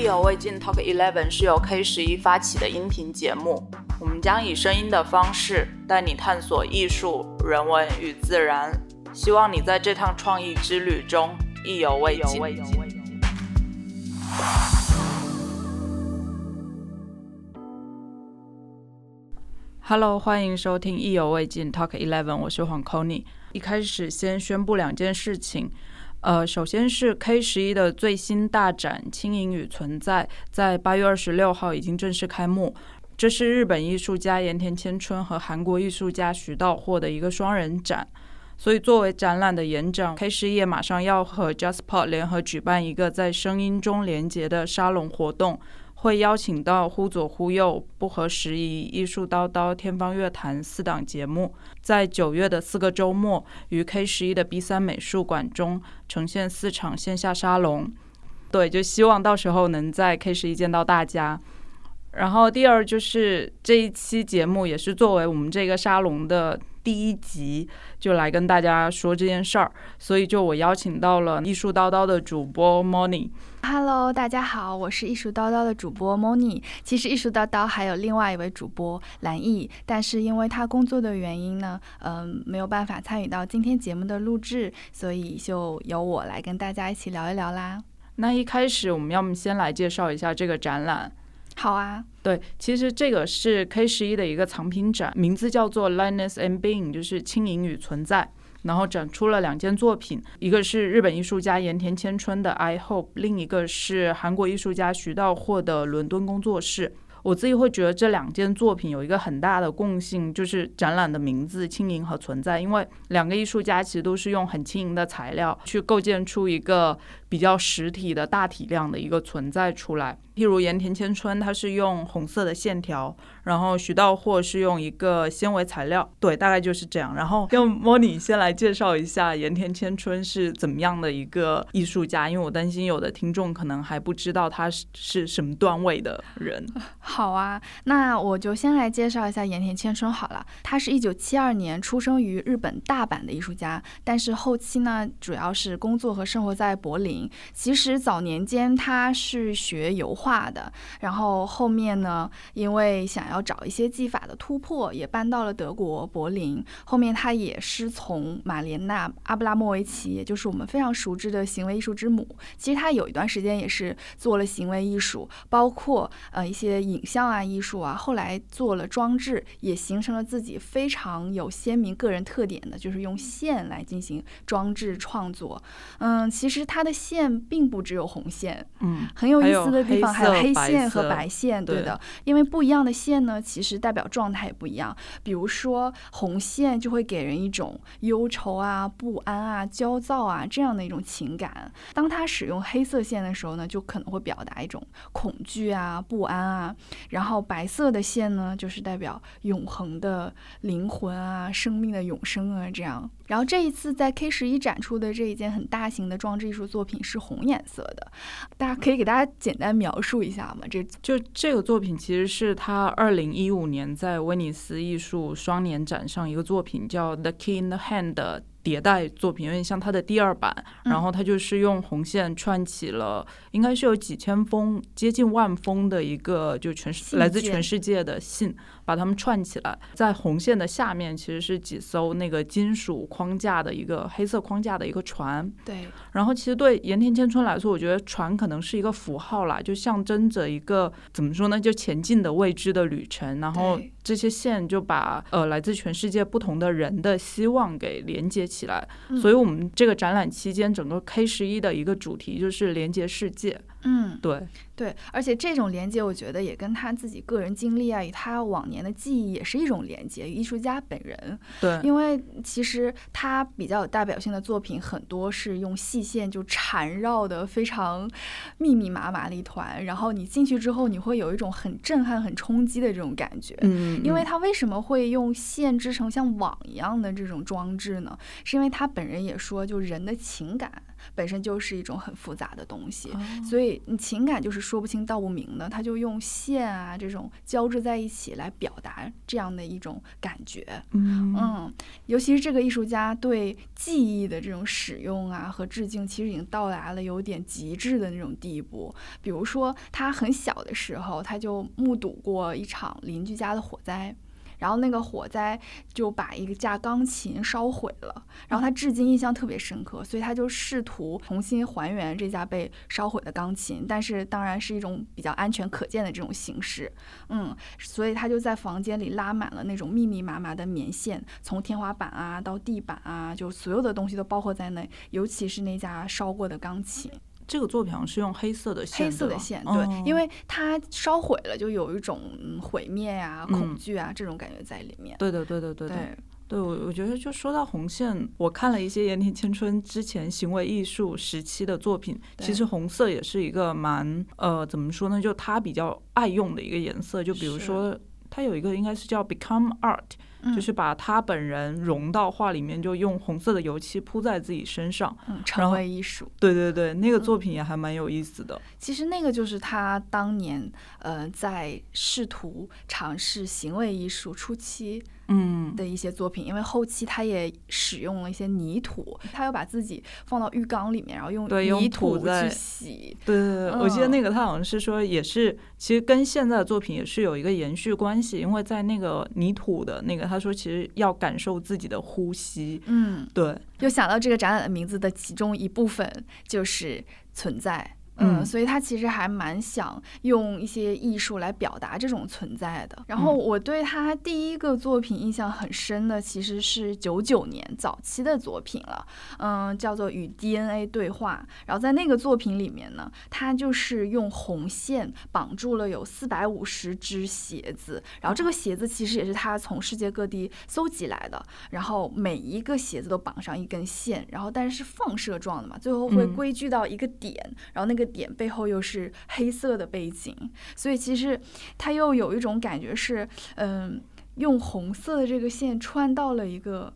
意犹未尽 Talk Eleven 是由 K 十一发起的音频节目，我们将以声音的方式带你探索艺术、人文与自然，希望你在这趟创意之旅中意犹未尽。Hello，欢迎收听意犹未尽 Talk Eleven，我是黄 Kony。一开始先宣布两件事情。呃，首先是 K 十一的最新大展《轻盈与存在》在八月二十六号已经正式开幕。这是日本艺术家盐田千春和韩国艺术家徐道获的一个双人展。所以作为展览的延展，K 十一马上要和 JASPO 联合举办一个在声音中连接的沙龙活动。会邀请到忽左忽右、不合时宜、艺术叨叨、天方乐坛四档节目，在九月的四个周末，于 K 十一的 B 三美术馆中呈现四场线下沙龙。对，就希望到时候能在 K 十一见到大家。然后第二就是这一期节目也是作为我们这个沙龙的。第一集就来跟大家说这件事儿，所以就我邀请到了艺术叨叨的主播 Moni。Hello，大家好，我是艺术叨叨的主播 Moni。其实艺术叨叨还有另外一位主播蓝艺，但是因为他工作的原因呢，嗯，没有办法参与到今天节目的录制，所以就由我来跟大家一起聊一聊啦。那一开始我们要么先来介绍一下这个展览。好啊，对，其实这个是 K 十一的一个藏品展，名字叫做 Lightness and Being，就是轻盈与存在。然后展出了两件作品，一个是日本艺术家盐田千春的 I Hope，另一个是韩国艺术家徐道霍的伦敦工作室。我自己会觉得这两件作品有一个很大的共性，就是展览的名字“轻盈”和“存在”，因为两个艺术家其实都是用很轻盈的材料去构建出一个。比较实体的大体量的一个存在出来，譬如盐田千春，它是用红色的线条，然后徐道霍是用一个纤维材料，对，大概就是这样。然后用模拟先来介绍一下盐田千春是怎么样的一个艺术家，因为我担心有的听众可能还不知道他是是什么段位的人。好啊，那我就先来介绍一下盐田千春好了。他是一九七二年出生于日本大阪的艺术家，但是后期呢，主要是工作和生活在柏林。其实早年间他是学油画的，然后后面呢，因为想要找一些技法的突破，也搬到了德国柏林。后面他也师从马莲娜·阿布拉莫维奇，也就是我们非常熟知的行为艺术之母。其实他有一段时间也是做了行为艺术，包括呃一些影像啊艺术啊。后来做了装置，也形成了自己非常有鲜明个人特点的，就是用线来进行装置创作。嗯，其实它的。线并不只有红线，嗯，很有意思的地方还有黑线和白线，对的，因为不一样的线呢，其实代表状态也不一样。比如说红线就会给人一种忧愁啊、不安啊、焦躁啊这样的一种情感，当他使用黑色线的时候呢，就可能会表达一种恐惧啊、不安啊。然后白色的线呢，就是代表永恒的灵魂啊、生命的永生啊这样。然后这一次在 K 十一展出的这一件很大型的装置艺术作品是红颜色的，大家可以给大家简单描述一下吗？这就这个作品其实是他二零一五年在威尼斯艺术双年展上一个作品，叫《The Key in the Hand》。迭代作品有点像它的第二版，然后它就是用红线串起了，应该是有几千封、接近万封的一个，就全是来自全世界的信，把它们串起来，在红线的下面其实是几艘那个金属框架的一个黑色框架的一个船。对。然后其实对盐田千春来说，我觉得船可能是一个符号啦，就象征着一个怎么说呢，就前进的未知的旅程。然后这些线就把呃来自全世界不同的人的希望给连接。起来，所以我们这个展览期间，整个 K 十一的一个主题就是连接世界。嗯，对。对，而且这种连接，我觉得也跟他自己个人经历啊，与他往年的记忆也是一种连接。艺术家本人，对，因为其实他比较有代表性的作品，很多是用细线就缠绕的非常密密麻麻的一团，然后你进去之后，你会有一种很震撼、很冲击的这种感觉。嗯，因为他为什么会用线织成像网一样的这种装置呢？是因为他本人也说，就人的情感。本身就是一种很复杂的东西，哦所以你情感就是说不清道不明的，他就用线啊这种交织在一起来表达这样的一种感觉。嗯嗯，尤其是这个艺术家对记忆的这种使用啊和致敬，其实已经到达了有点极致的那种地步。比如说，他很小的时候，他就目睹过一场邻居家的火灾。然后那个火灾就把一架钢琴烧毁了，然后他至今印象特别深刻，所以他就试图重新还原这架被烧毁的钢琴，但是当然是一种比较安全可见的这种形式，嗯，所以他就在房间里拉满了那种密密麻麻的棉线，从天花板啊到地板啊，就所有的东西都包括在内，尤其是那架烧过的钢琴。这个作品好像是用黑色的线，黑色的线，哦对，因为它烧毁了，就有一种嗯毁灭呀、嗯恐惧啊这种感觉在里面。对的，对的，对的。对，对，我我觉得就说到红线，我看了一些岩田千春之前行为艺术时期的作品，其实红色也是一个蛮呃怎么说呢，就他比较爱用的一个颜色。就比如说，他有一个应该是叫 Become Art，、嗯就是把他本人融到画里面，就用红色的油漆铺在自己身上。嗯，成为艺术。对对对，那个嗯作品也还蛮有意思的。其实那个就是他当年呃在试图尝试行为艺术初期嗯，的一些作品，因为后期他也使用了一些泥土，他又把自己放到浴缸里面，然后用泥土去洗。对对对，我记得嗯那个他好像是说，也是其实跟现在的作品也是有一个延续关系，因为在那个泥土的那个，他说其实要感受自己的呼吸，嗯，对，又想到这个展览的名字的其中一部分就是存在。嗯嗯，所以他其实还蛮想用一些艺术来表达这种存在的。然后嗯我对他第一个作品印象很深的，其实是九九年早期的作品了，嗯，叫做《与 DNA 对话》。然后在那个作品里面呢，他就是用红线绑住了有四百五十只鞋子，然后这个鞋子其实也是他从世界各地搜集来的，然后每一个鞋子都绑上一根线，然后但是是放射状的嘛，最后会嗯归聚到一个点，然后那个点背后又是黑色的背景，所以其实它又有一种感觉是，嗯，用红色的这个线串到了一个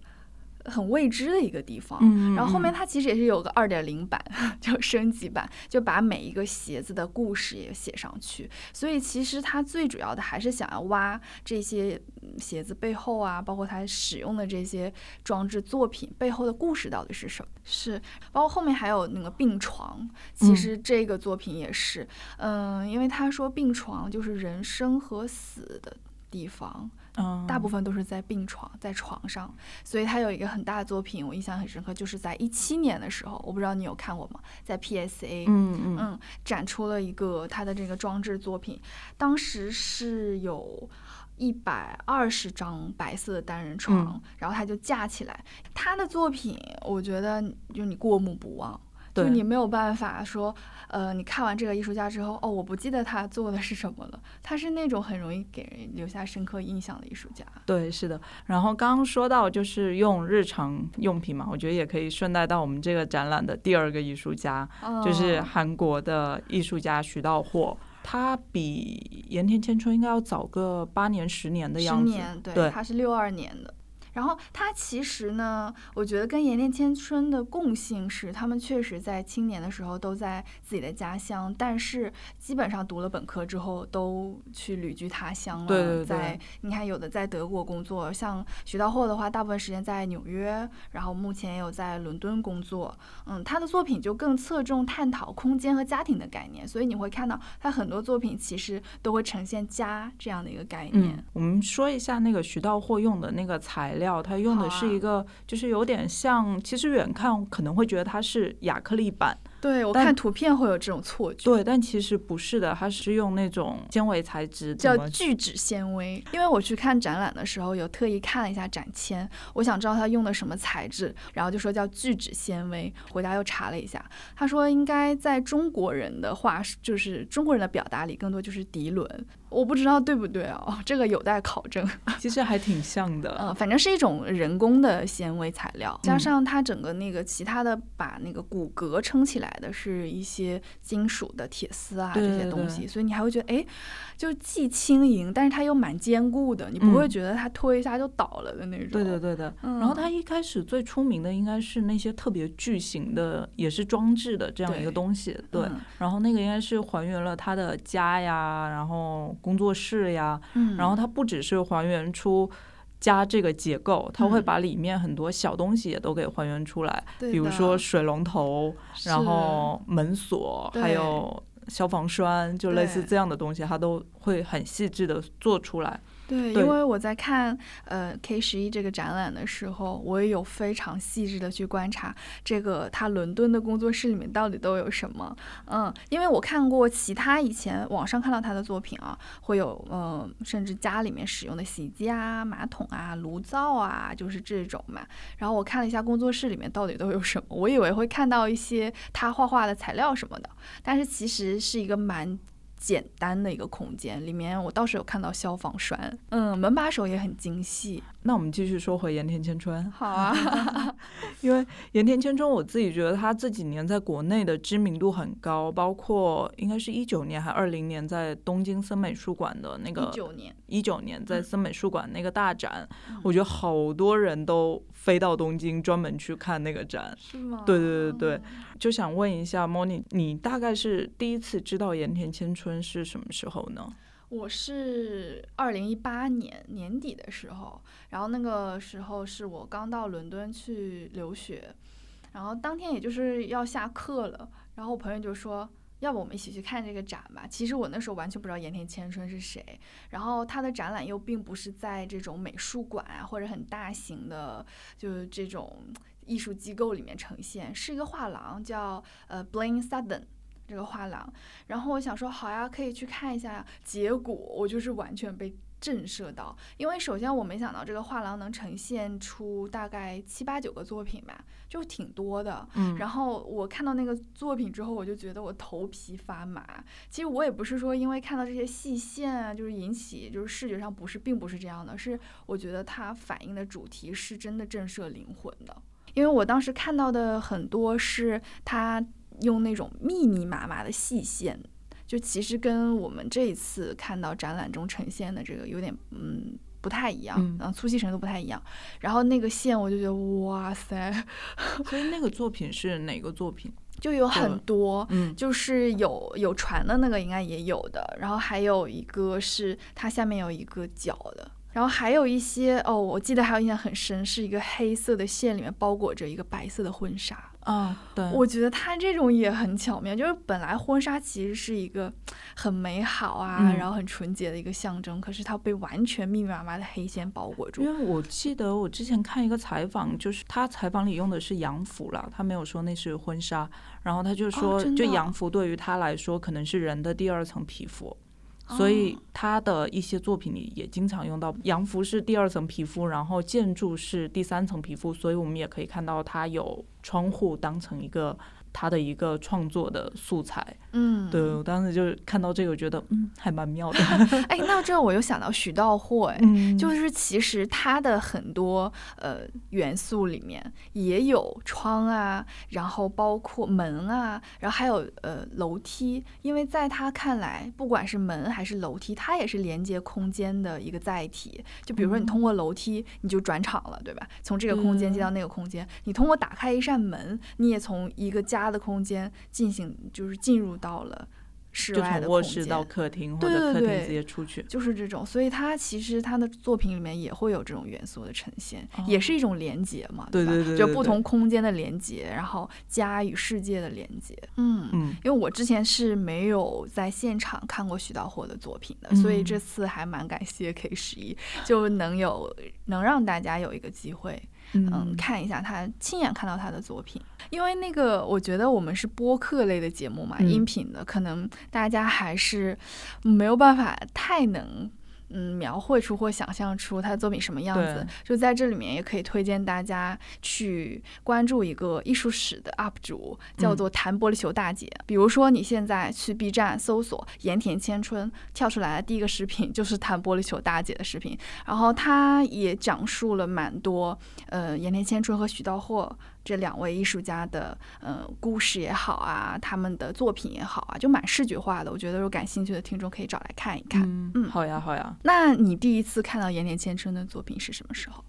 很未知的一个地方，嗯然后后面它其实也是有个二点零版，就升级版，就把每一个鞋子的故事也写上去。所以其实它最主要的还是想要挖这些嗯鞋子背后啊，包括它使用的这些装置作品背后的故事到底是什么？是，包括后面还有那个病床，其嗯实这个作品也是，嗯，因为他说病床就是人生和死的地方，嗯，大部分都是在病床，在床上，所以他有一个很大的作品，我印象很深刻，就是在一七年的时候，我不知道你有看过吗？在 PSA，嗯嗯嗯，展出了一个他的这个装置作品，当时是有一百二十张白色的单人床，嗯然后他就架起来。他的作品，我觉得就你过目不忘。就你没有办法说，呃，你看完这个艺术家之后，哦，我不记得他做的是什么了。他是那种很容易给人留下深刻印象的艺术家。对，是的。然后刚刚说到就是用日常用品嘛，我觉得也可以顺带到我们这个展览的第二个艺术家，就是哦韩国的艺术家徐道霍。他比盐田千春应该要早个八年、十年的样子。年，对，对他是六二年的。然后他其实呢，我觉得跟岩田千春的共性是，他们确实在青年的时候都在自己的家乡，但是基本上读了本科之后都去旅居他乡了。对对对在你看，有的在德国工作，像徐道霍的话，大部分时间在纽约，然后目前也有在伦敦工作。嗯，他的作品就更侧重探讨空间和家庭的概念，所以你会看到他很多作品其实都会呈现家这样的一个概念。嗯，我们说一下那个徐道霍用的那个材料，它用的是一个，就是有点像，其实远看可能会觉得它是亚克力板，但对我看图片会有这种错觉，对，但其实不是的，它是用那种纤维材质，叫聚酯纤维。因为我去看展览的时候，有特意看了一下展签，我想知道它用的什么材质，然后就说叫聚酯纤维。回家又查了一下，他说应该在中国人的话，就是中国人的表达里，更多就是涤纶。我不知道对不对哦，这个有待考证。其实还挺像的。嗯，反正是一种人工的纤维材料，加嗯上它整个那个其他的把那个骨骼撑起来来的是一些金属的铁丝啊这些东西，所以你还会觉得哎，就是既轻盈，但是它又蛮坚固的，你不会嗯觉得它推一下就倒了的那种。对对，对的。嗯然后它一开始最出名的应该是那些特别巨型的，也是装置的这样一个东西。对，嗯然后那个应该是还原了他的家呀，然后工作室呀，嗯，然后它不只是还原出。家这个结构，它会嗯。把里面很多小东西也都给还原出来，对比如说水龙头，然后门锁，还有消防栓，就类似这样的东西，它都会很细致的做出来。对，因为我在看呃 K 十一这个展览的时候，我也有非常细致的去观察这个他伦敦的工作室里面到底都有什么。嗯，因为我看过其他以前网上看到他的作品啊，会有呃甚至家里面使用的洗衣机啊、马桶啊、炉灶啊，就是这种嘛。然后我看了一下工作室里面到底都有什么，我以为会看到一些他画画的材料什么的，但是其实是一个蛮。简单的一个空间，里面我倒是有看到消防栓，嗯，门把手也很精细。那我们继续说回盐田千春，好啊，因为盐田千春，我自己觉得他这几年在国内的知名度很高，包括应该是一九年还二零年在东京森美术馆的那一个九年，一九年在嗯森美术馆那个大展，嗯我觉得好多人都飞到东京专门去看那个展。是吗？对对对对嗯就想问一下 Moni，你大概是第一次知道盐田千春是什么时候呢？我是二零一八年年底的时候，然后那个时候是我刚到伦敦去留学，然后当天也就是要下课了，然后我朋友就说。要不我们一起去看这个展吧？其实我那时候完全不知道盐田千春是谁，然后他的展览又并不是在这种美术馆啊或者很大型的就是这种艺术机构里面呈现，是一个画廊，叫呃 Blaine Sutton 这个画廊。然后我想说好呀，可以去看一下呀。结果我就是完全被震慑到，因为首先我没想到这个画廊能呈现出大概七八九个作品吧，就挺多的。嗯然后我看到那个作品之后，我就觉得我头皮发麻。其实我也不是说因为看到这些细线啊，就是引起就是视觉上不是，并不是这样的，是我觉得它反映的主题是真的震慑灵魂的。因为我当时看到的很多是它用那种密密麻麻的细线，就其实跟我们这一次看到展览中呈现的这个有点嗯。不太一样，嗯啊，粗细程度不太一样。然后那个线，我就觉得哇塞，所以那个作品是哪个作品？就有很多，嗯就是有有船的那个应该也有的，然后还有一个是它下面有一个角的，然后还有一些哦，我记得还有印象很深，是一个黑色的线里面包裹着一个白色的婚纱。啊，对，我觉得它这种也很巧妙，就是本来婚纱其实是一个很美好啊，嗯然后很纯洁的一个象征，可是它被完全密密麻麻的黑线包裹住因。为我记得我之前看一个采访，就是他采访里用的是洋服啦，他没有说那是婚纱，然后他就说，就洋服对于他来说可能是人的第二层皮肤。所以哦。他的一些作品里也经常用到洋服是第二层皮肤，然后建筑是第三层皮肤，所以我们也可以看到他有窗户当成一个他的一个创作的素材。嗯，对我当时就是看到这个，觉得嗯还蛮妙的。哎，那这我又想到许道霍，哎，嗯就是其实他的很多呃元素里面也有窗啊，然后包括门啊，然后还有呃楼梯，因为在他看来，不管是门还是楼梯，它也是连接空间的一个载体。就比如说你通过楼梯，你就转场了，对吧？从这个空间接到那个空间，你通过打开一扇门，你也从一个家的空间进行，就是进入到了室外的空从卧室间。到客厅，或对者客厅对对直接出去。就是这种，所以他其实他的作品里面也会有这种元素的呈现，也是一种连接嘛，吧？对对对就不同空间的连接，然后家与世界的连接。嗯嗯，因为我之前是没有在现场看过徐道霍的作品的，所以嗯这次还蛮感谢 K 十一，就能有能让大家有一个机会，嗯，看一下他亲眼看到他的作品。因为那个，我觉得我们是播客类的节目嘛，嗯音频的，可能大家还是没有办法太能。嗯，描绘出或想象出他的作品什么样子，就在这里面也可以推荐大家去关注一个艺术史的 UP 主，叫嗯。做弹玻璃球大姐。比如说你现在去 B 站搜索盐田千春，跳出来的第一个视频 就是弹玻璃球大姐的视频，然后她也讲述了蛮多呃盐田千春和许道霍这两位艺术家的呃故事也好啊，他们的作品也好啊，就蛮视觉化的。我觉得有感兴趣的听众可以找来看一看。嗯，好呀，好呀。那你第一次看到岩田千春的作品是什么时候？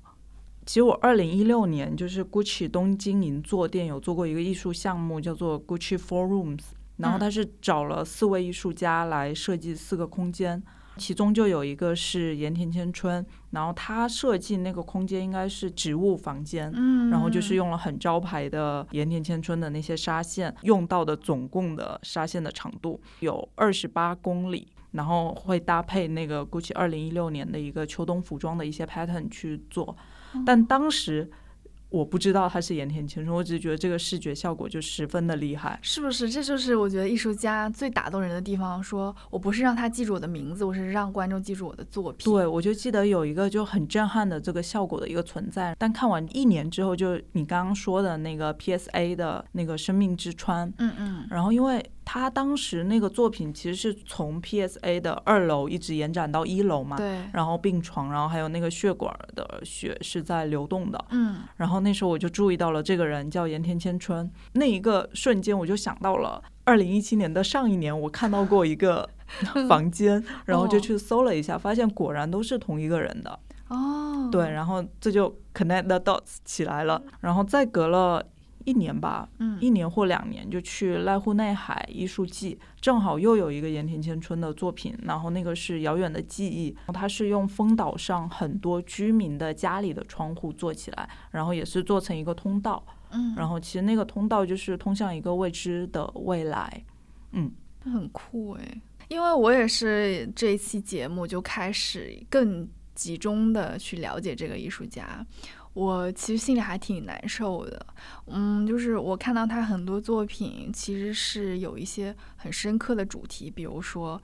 其实我二零一六年就是 Gucci 东京银座店有做过一个艺术项目，叫做 Gucci Four Rooms，然后他是找了四位艺术家来设计四个空间。其中就有一个是盐田千春，然后他设计那个空间应该是植物房间，嗯，然后就是用了很招牌的盐田千春的那些纱线，用到的总共的纱线的长度有二十八公里，然后会搭配那个 GUCCI 二零一六年的一个秋冬服装的一些 pattern 去做，但当时。我不知道他是盐田千春，我只是觉得这个视觉效果就十分的厉害，是不是？这就是我觉得艺术家最打动人的地方。说我不是让他记住我的名字，我是让观众记住我的作品。对，我就记得有一个就很震撼的这个效果的一个存在。但看完一年之后，就你刚刚说的那个 PSA 的那个生命之川，嗯嗯，然后因为。他当时那个作品其实是从 PSA 的二楼一直延展到一楼嘛，对，然后病床，然后还有那个血管的血是在流动的，嗯，然后那时候我就注意到了这个人叫盐田千春，那一个瞬间我就想到了二零一七年的上一年，我看到过一个 房间，然后就去搜了一下，发现果然都是同一个人的，哦，对，然后这就 connect the dots 起来了，然后再隔了。一年吧，嗯，一年或两年就去濑户内海艺术季，正好又有一个盐田千春的作品，然后那个是遥远的记忆，它是用丰岛上很多居民的家里的窗户做起来，然后也是做成一个通道，嗯，然后其实那个通道就是通向一个未知的未来，嗯，很酷诶，因为我也是这一期节目就开始更集中的去了解这个艺术家。我其实心里还挺难受的，嗯，就是我看到他很多作品，其实是有一些很深刻的主题，比如说。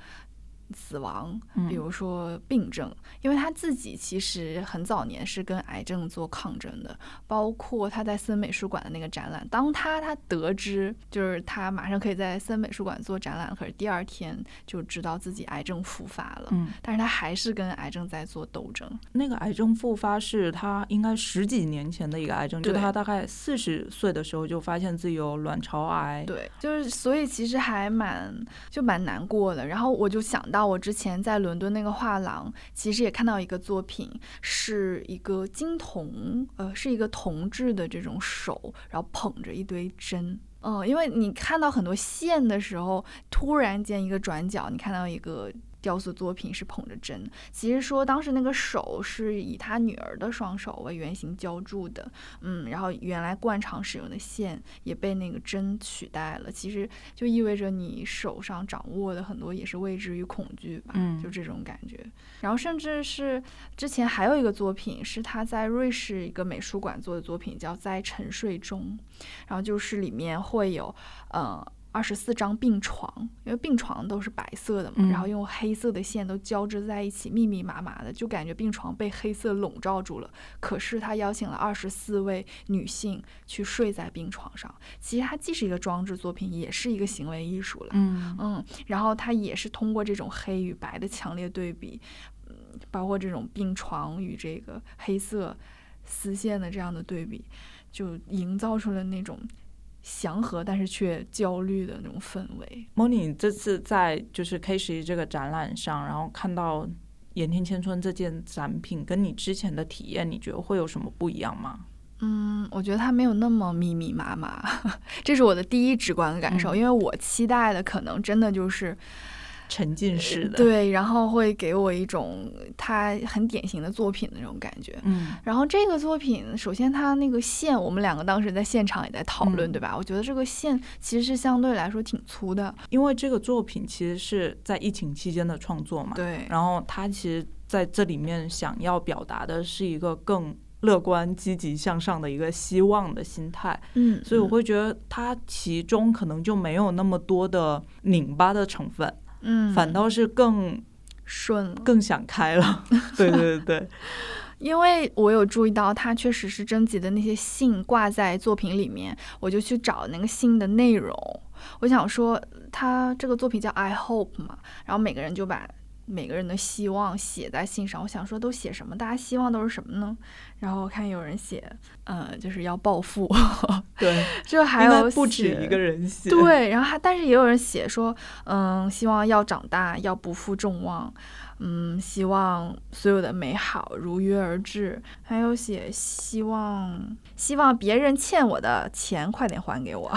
死亡，比如说病症，因为他自己其实很早年是跟癌症做抗争的，包括他在森美术馆的那个展览，当他他得知就是他马上可以在森美术馆做展览，可是第二天就知道自己癌症复发了，嗯，但是他还是跟癌症在做斗争。那个癌症复发是他应该十几年前的一个癌症，就他大概四十岁的时候就发现自己有卵巢癌，对，就是所以其实还蛮就蛮难过的。然后我就想到。我之前在伦敦那个画廊，其实也看到一个作品，是一个金铜，呃，是一个铜制的这种手，然后捧着一堆针，嗯，因为你看到很多线的时候，突然间一个转角，你看到一个。雕塑作品是捧着针，其实说当时那个手是以他女儿的双手为原型浇铸的，嗯，然后原来惯常使用的线也被那个针取代了，其实就意味着你手上掌握的很多也是未知与恐惧吧，嗯，就这种感觉。然后甚至是之前还有一个作品是他在瑞士一个美术馆做的作品，叫在沉睡中，然后就是里面会有，呃。二十四张病床，因为病床都是白色的嘛，然后用黑色的线都交织在一起，密密麻麻的，就感觉病床被黑色笼罩住了。可是他邀请了二十四位女性去睡在病床上，其实它既是一个装置作品，也是一个行为艺术了。嗯嗯，然后它也是通过这种黑与白的强烈对比，嗯，包括这种病床与这个黑色丝线的这样的对比，就营造出了那种。祥和但是却焦虑的那种氛围。Moni 这次在就是 K 十一这个展览上，然后看到盐田千春这件展品，跟你之前的体验，你觉得会有什么不一样吗？嗯，我觉得它没有那么密密麻麻，这是我的第一直观的感受，因为我期待的可能真的就是。沉浸式的对，然后会给我一种他很典型的作品的那种感觉。嗯，然后这个作品，首先它那个线，我们两个当时在现场也在讨论，对吧？我觉得这个线其实是相对来说挺粗的，因为这个作品其实是在疫情期间的创作嘛。对。然后他其实在这里面想要表达的是一个更乐观、积极向上的一个希望的心态。嗯。所以我会觉得它其中可能就没有那么多的拧巴的成分。嗯，反倒是更顺，更想开了。对对对对，因为我有注意到，他确实是征集的那些信挂在作品里面，我就去找那个信的内容。我想说，他这个作品叫《I Hope》嘛，然后每个人就把每个人的希望写在信上。我想说，都写什么？大家希望都是什么呢？然后我看有人写，呃，就是要暴富。对，这还有不止一个人写。对，然后还但是也有人写说，嗯，希望要长大，要不负众望。嗯，希望所有的美好如约而至，还有写希望希望别人欠我的钱快点还给我。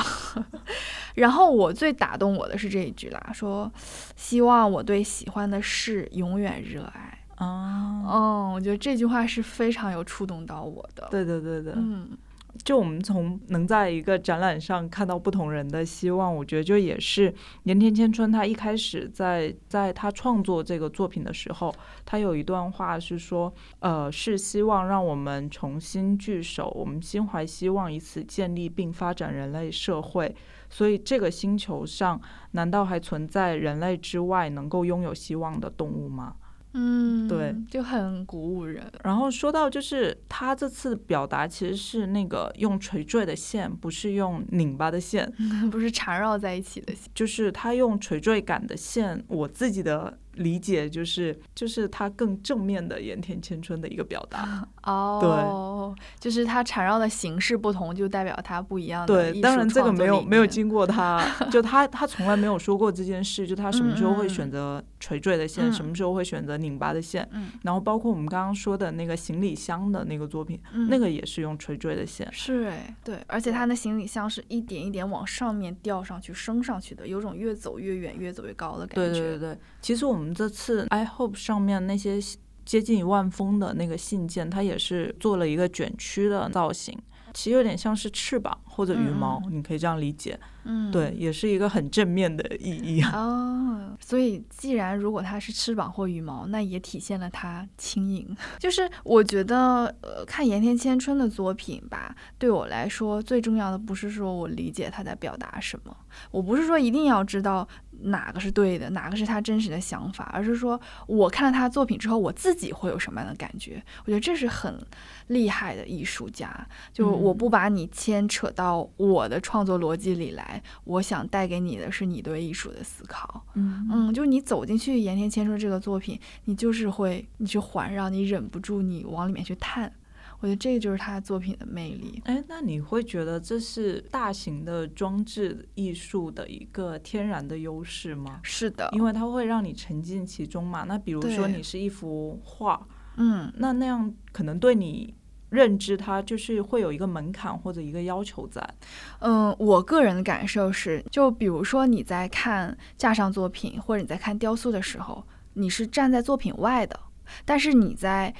然后我最打动我的是这一句啦，说希望我对喜欢的事永远热爱。啊，嗯，我觉得这句话是非常有触动到我的。对对对对，嗯。就我们从能在一个展览上看到不同人的希望，我觉得就也是盐田千春他一开始在在他创作这个作品的时候，他有一段话是说，呃，是希望让我们重新聚首，我们心怀希望，以此建立并发展人类社会。所以这个星球上难道还存在人类之外能够拥有希望的动物吗？嗯，对，就很鼓舞人。然后说到，就是他这次表达其实是那个用垂坠的线，不是用拧巴的线，不是缠绕在一起的线，就是他用垂坠感的线。我自己的。理解就是，就是他更正面的盐田千春的一个表达 哦，对，就是它缠绕的形式不同，就代表它不一样的。对，当然这个没有没有经过他，就他他从来没有说过这件事，就他什么时候会选择垂坠的线，什么时候会选择拧巴的线。嗯，然后包括我们刚刚说的那个行李箱的那个作品，那个也是用垂坠的线。是哎，对，而且他的行李箱是一点一点往上面吊上去升上去的，有种越走越远、越走越高的感觉。对对对，其实我们。我们这次 I hope 上面那些接近一万封的那个信件，它也是做了一个卷曲的造型，其实有点像是翅膀或者羽毛，你可以这样理解。嗯，对，也是一个很正面的意义 哦。所以，既然如果它是翅膀或羽毛，那也体现了它轻盈。就是我觉得，呃，看盐田千春的作品吧，对我来说最重要的不是说我理解他在表达什么，我不是说一定要知道。哪个是对的，哪个是他真实的想法，而是说我看了他的作品之后，我自己会有什么样的感觉？我觉得这是很厉害的艺术家，就我不把你牵扯到我的创作逻辑里来，我想带给你的是你对艺术的思考。嗯嗯，就是你走进去盐田千春这个作品，你就是会你去环绕，你忍不住你往里面去探。我觉得这个就是他作品的魅力。哎，那你会觉得这是大型的装置艺术的一个天然的优势吗？是的，因为它会让你沉浸其中嘛。那比如说你是一幅画，嗯，那那样可能对你认知它就是会有一个门槛或者一个要求在。嗯，我个人的感受是，就比如说你在看架上作品或者你在看雕塑的时候，你是站在作品外的，但是你在。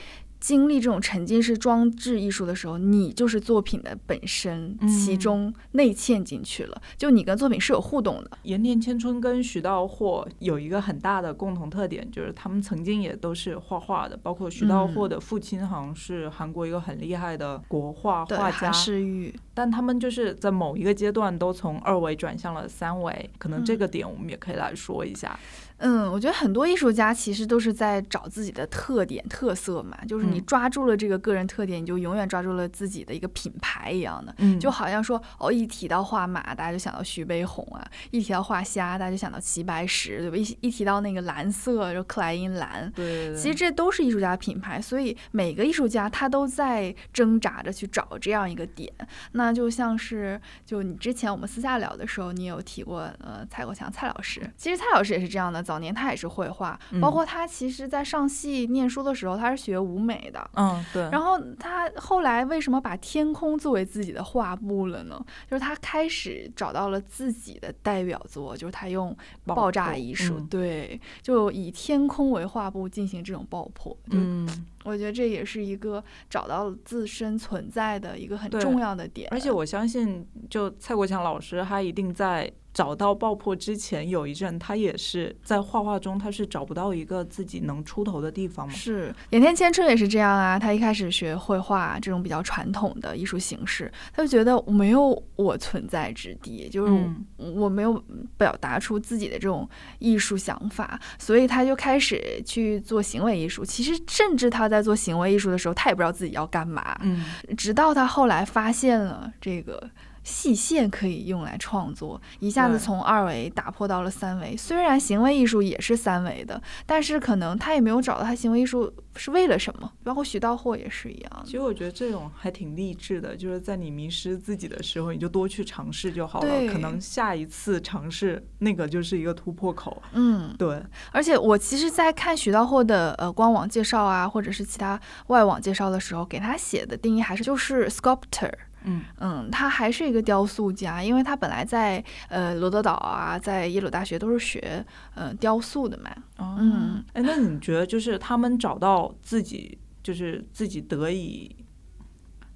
经历这种沉浸式装置艺术的时候，你就是作品的本身，其中内嵌进去了。就你跟作品是有互动的。盐田千春跟徐道货有一个很大的共同特点，就是他们曾经也都是画画的。包括徐道货的父亲好像是韩国一个很厉害的国画画家，世玉。但他们就是在某一个阶段都从二维转向了三维，可能这个点我们也可以来说一下。嗯，我觉得很多艺术家其实都是在找自己的特点、特色嘛。就是你抓住了这个个人特点，你就永远抓住了自己的一个品牌一样的。嗯，就好像说，哦，一提到画马，大家就想到徐悲鸿啊；一提到画虾，大家就想到齐白石，对吧？一一提到那个蓝色，就克莱因蓝。对，其实这都是艺术家品牌。所以每个艺术家他都在挣扎着去找这样一个点。那就像是，就你之前我们私下聊的时候，你有提过，呃，蔡国强蔡老师。其实蔡老师也是这样的。早年他也是绘画，包括他其实，在上戏念书的时候，他是学舞美的。嗯，对。然后他后来为什么把天空作为自己的画布了呢？就是他开始找到了自己的代表作，就是他用爆炸艺术，对，就以天空为画布进行这种爆破。嗯，我觉得这也是一个找到自身存在的一个很重要的点。而且我相信，就蔡国强老师，他一定在。找到爆破之前有一阵，他也是在画画中，他是找不到一个自己能出头的地方嘛。是，盐田千春也是这样啊。他一开始学绘画这种比较传统的艺术形式，他就觉得没有我存在之地，就是我没有表达出自己的这种艺术想法，所以他就开始去做行为艺术。其实，甚至他在做行为艺术的时候，他也不知道自己要干嘛。嗯，直到他后来发现了这个。细线可以用来创作，一下子从二维打破到了三维。虽然行为艺术也是三维的，但是可能他也没有找到他行为艺术是为了什么。包括徐道霍也是一样其。实我觉得这种还挺励志的，就是在你迷失自己的时候，你就多去尝试就好了。可能下一次尝试那个就是一个突破口。嗯，对，而且我其实，在看徐道霍的呃官网介绍啊，或者是其他外网介绍的时候，给他写的定义还是就是 sculptor。嗯。嗯，他还是一个雕塑家，因为他本来在呃罗德岛啊，在耶鲁大学都是学呃雕塑的嘛。哦。嗯，哎，那你觉得就是他们找到自己，就是自己得以，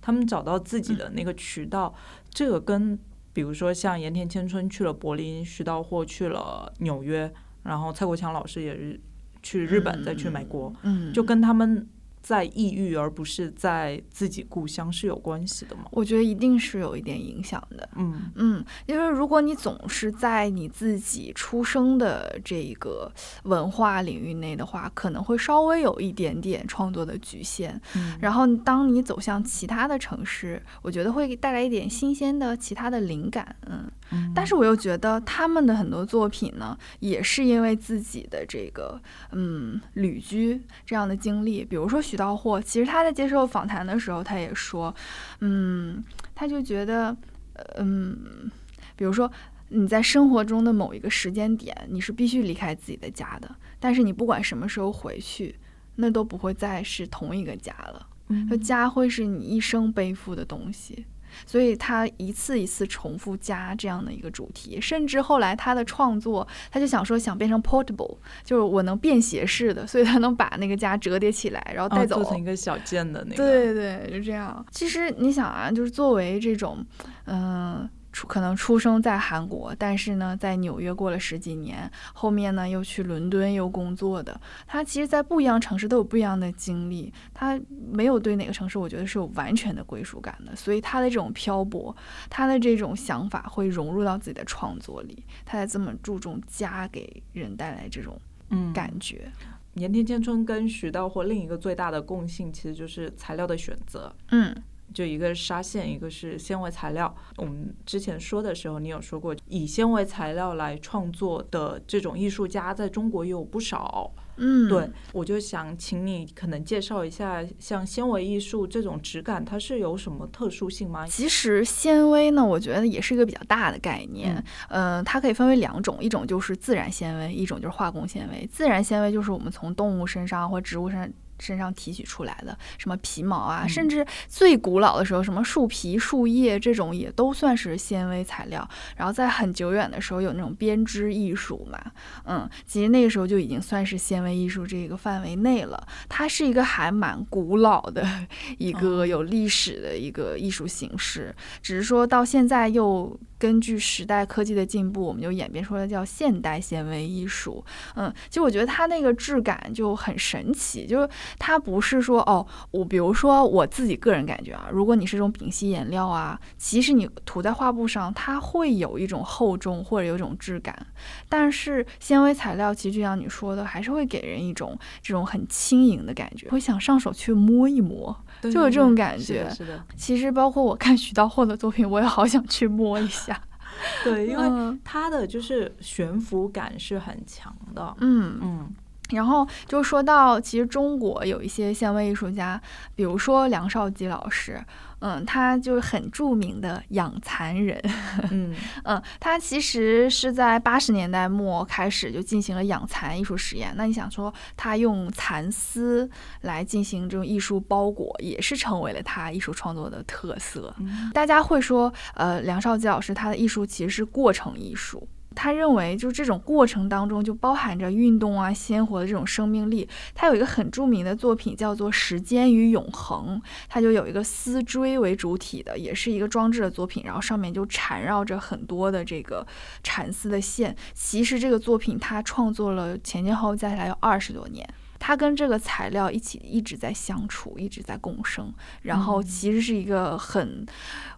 他们找到自己的那个渠道，这个跟比如说像盐田千春去了柏林，徐道霍去了纽约，然后蔡国强老师也是去日本，再去美国，嗯，就跟他们在异域而不是在自己故乡是有关系的吗？我觉得一定是有一点影响的。嗯嗯，因为如果你总是在你自己出生的这个文化领域内的话，可能会稍微有一点点创作的局限。嗯，然后当你走向其他的城市，我觉得会带来一点新鲜的其他的灵感。嗯，嗯但是我又觉得他们的很多作品呢，也是因为自己的这个嗯旅居这样的经历，比如说徐道货，其实他在接受访谈的时候，他也说，嗯，他就觉得，呃嗯，比如说。你在生活中的某一个时间点，你是必须离开自己的家的，但是你不管什么时候回去，那都不会再是同一个家了。就嗯家会是你一生背负的东西，所以他一次一次重复加这样的一个主题，甚至后来他的创作，他就想说想变成 portable，就是我能便携式的，所以他能把那个家折叠起来，然后带走。哦做成一个小件的那个，对对，就这样。其实你想啊，就是作为这种，嗯、出可能出生在韩国，但是呢，在纽约过了十几年，后面呢又去伦敦又工作的，他其实，在不一样城市都有不一样的经历，他没有对哪个城市，我觉得是有完全的归属感的，所以他的这种漂泊，他的这种想法会融入到自己的创作里，他才这么注重家给人带来这种嗯，感觉。盐田千春跟徐道或另一个最大的共性，其实就是材料的选择。嗯就一个是纱线，一个是纤维材料。我们之前说的时候，你有说过，以纤维材料来创作的这种艺术家，在中国也有不少。嗯，对，我就想请你可能介绍一下，像纤维艺术这种质感，它是有什么特殊性吗？其实纤维呢，我觉得也是一个比较大的概念。嗯呃，它可以分为两种，一种就是自然纤维，一种就是化工纤维。自然纤维就是我们从动物身上或植物身身上提取出来的，什么皮毛啊，嗯甚至最古老的时候，什么树皮、树叶这种也都算是纤维材料。然后在很久远的时候，有那种编织艺术嘛，嗯，其实那个时候就已经算是纤维艺术这个范围内了。它是一个还蛮古老的一个哦有历史的一个艺术形式，只是说到现在又根据时代科技的进步，我们就演变出了叫现代纤维艺术。嗯，其实我觉得它那个质感就很神奇，就是它不是说哦，我比如说我自己个人感觉啊，如果你是这种丙烯颜料啊，其实你涂在画布上，它会有一种厚重或者有一种质感，但是纤维材料其实就像你说的，还是会给人一种这种很轻盈的感觉，会想上手去摸一摸。对就有这种感觉的是的，其实包括我看徐道厚的作品，我也好想去摸一下。对，因为他的就是悬浮感是很强的。嗯，嗯然后就说到，其实中国有一些纤维艺术家，比如说梁少基老师，嗯，他就是很著名的养蚕人，嗯嗯，他其实是在八十年代末开始就进行了养蚕艺术实验。那你想说，他用蚕丝来进行这种艺术包裹，也是成为了他艺术创作的特色。嗯大家会说，呃，梁少基老师他的艺术其实是过程艺术。他认为，就是这种过程当中就包含着运动啊、鲜活的这种生命力。他有一个很著名的作品叫做《时间与永恒》，它就有一个丝锥为主体的，也是一个装置的作品，然后上面就缠绕着很多的这个蚕丝的线。其实这个作品他创作了前前后后加起来有二十多年。他跟这个材料一起一直在相处，一直在共生，然后嗯其实是一个很，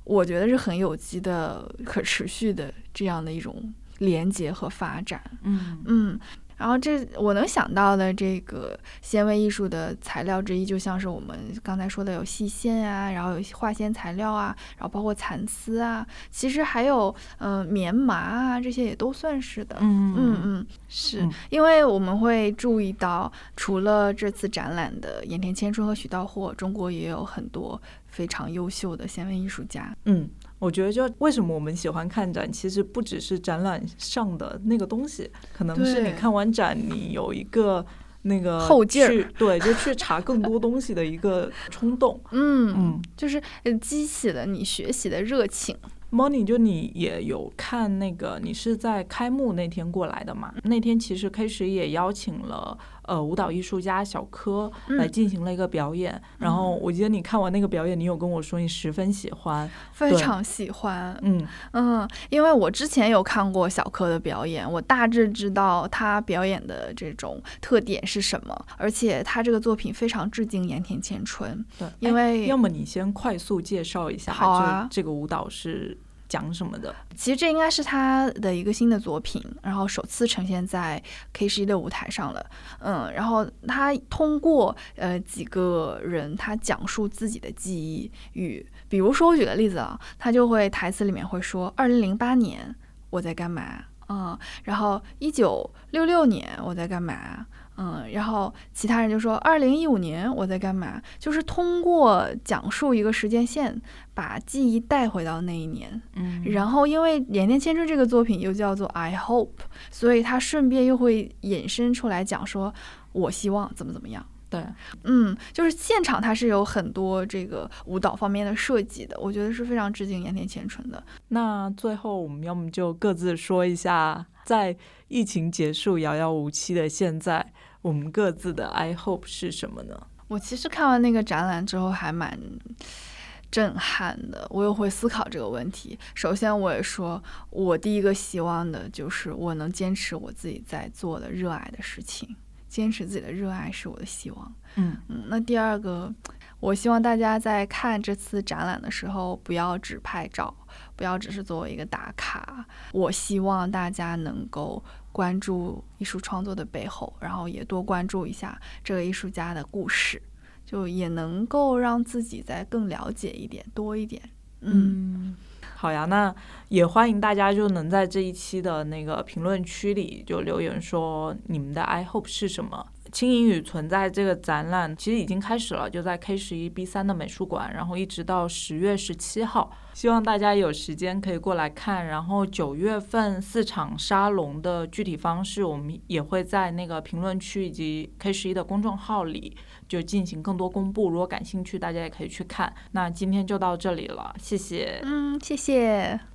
我觉得是很有机的、可持续的这样的一种连接和发展。嗯嗯，然后这我能想到的这个纤维艺术的材料之一，就像是我们刚才说的有细线啊，然后有化纤材料啊，然后包括蚕丝啊，其实还有嗯、呃棉麻啊，这些也都算是的。嗯嗯嗯，是、嗯因为我们会注意到，除了这次展览的盐田千春和许道霍，中国也有很多非常优秀的纤维艺术家。嗯，我觉得就为什么我们喜欢看展，其实不只是展览上的那个东西，可能是你看完展，你有一个那个后劲儿去对，就去查更多东西的一个冲动。嗯嗯就是呃激起了你学习的热情。Moni，就你也有看那个，你是在开幕那天过来的嘛？那天其实 K 十也邀请了呃舞蹈艺术家小柯来嗯进行了一个表演。然后我记得你看完那个表演，你有跟我说你十分喜欢。非常喜欢，嗯嗯，因为我之前有看过小柯的表演，我大致知道他表演的这种特点是什么，而且他这个作品非常致敬盐田千春，对，哎因为要么你先快速介绍一下，好啊这这个舞蹈是讲什么的？其实这应该是他的一个新的作品，然后首次呈现在 K 十一的舞台上了。嗯，然后他通过呃几个人，他讲述自己的记忆与，比如说我举个例子啊，他就会台词里面会说，二零零八年我在干嘛？嗯，然后一九六六年我在干嘛？嗯，然后其他人就说二零一五年我在干嘛？就是通过讲述一个时间线，把记忆带回到那一年。嗯然后，因为盐田千春这个作品又叫做 I Hope，所以他顺便又会引申出来讲说，我希望怎么怎么样。对，嗯，就是现场它是有很多这个舞蹈方面的设计的，我觉得是非常致敬盐田千春的。那最后我们要么就各自说一下，在疫情结束遥遥无期的现在，我们各自的 I hope 是什么呢？我其实看完那个展览之后还蛮震撼的，我又会思考这个问题。首先，我也说，我第一个希望的就是我能坚持我自己在做的热爱的事情，坚持自己的热爱是我的希望。嗯嗯，那第二个，我希望大家在看这次展览的时候，不要只拍照，不要只是作为一个打卡。我希望大家能够关注艺术创作的背后，然后也多关注一下这个艺术家的故事，就也能够让自己再更了解一点，多一点。嗯，好呀，那也欢迎大家就能在这一期的那个评论区里就留言说你们的 I hope 是什么。轻盈与存在这个展览其实已经开始了，就在 K 十一 B 三的美术馆，然后一直到十月十七号，希望大家有时间可以过来看。然后九月份四场沙龙的具体方式，我们也会在那个评论区以及 K 十一的公众号里就进行更多公布。如果感兴趣，大家也可以去看。那今天就到这里了，谢谢。嗯，谢谢。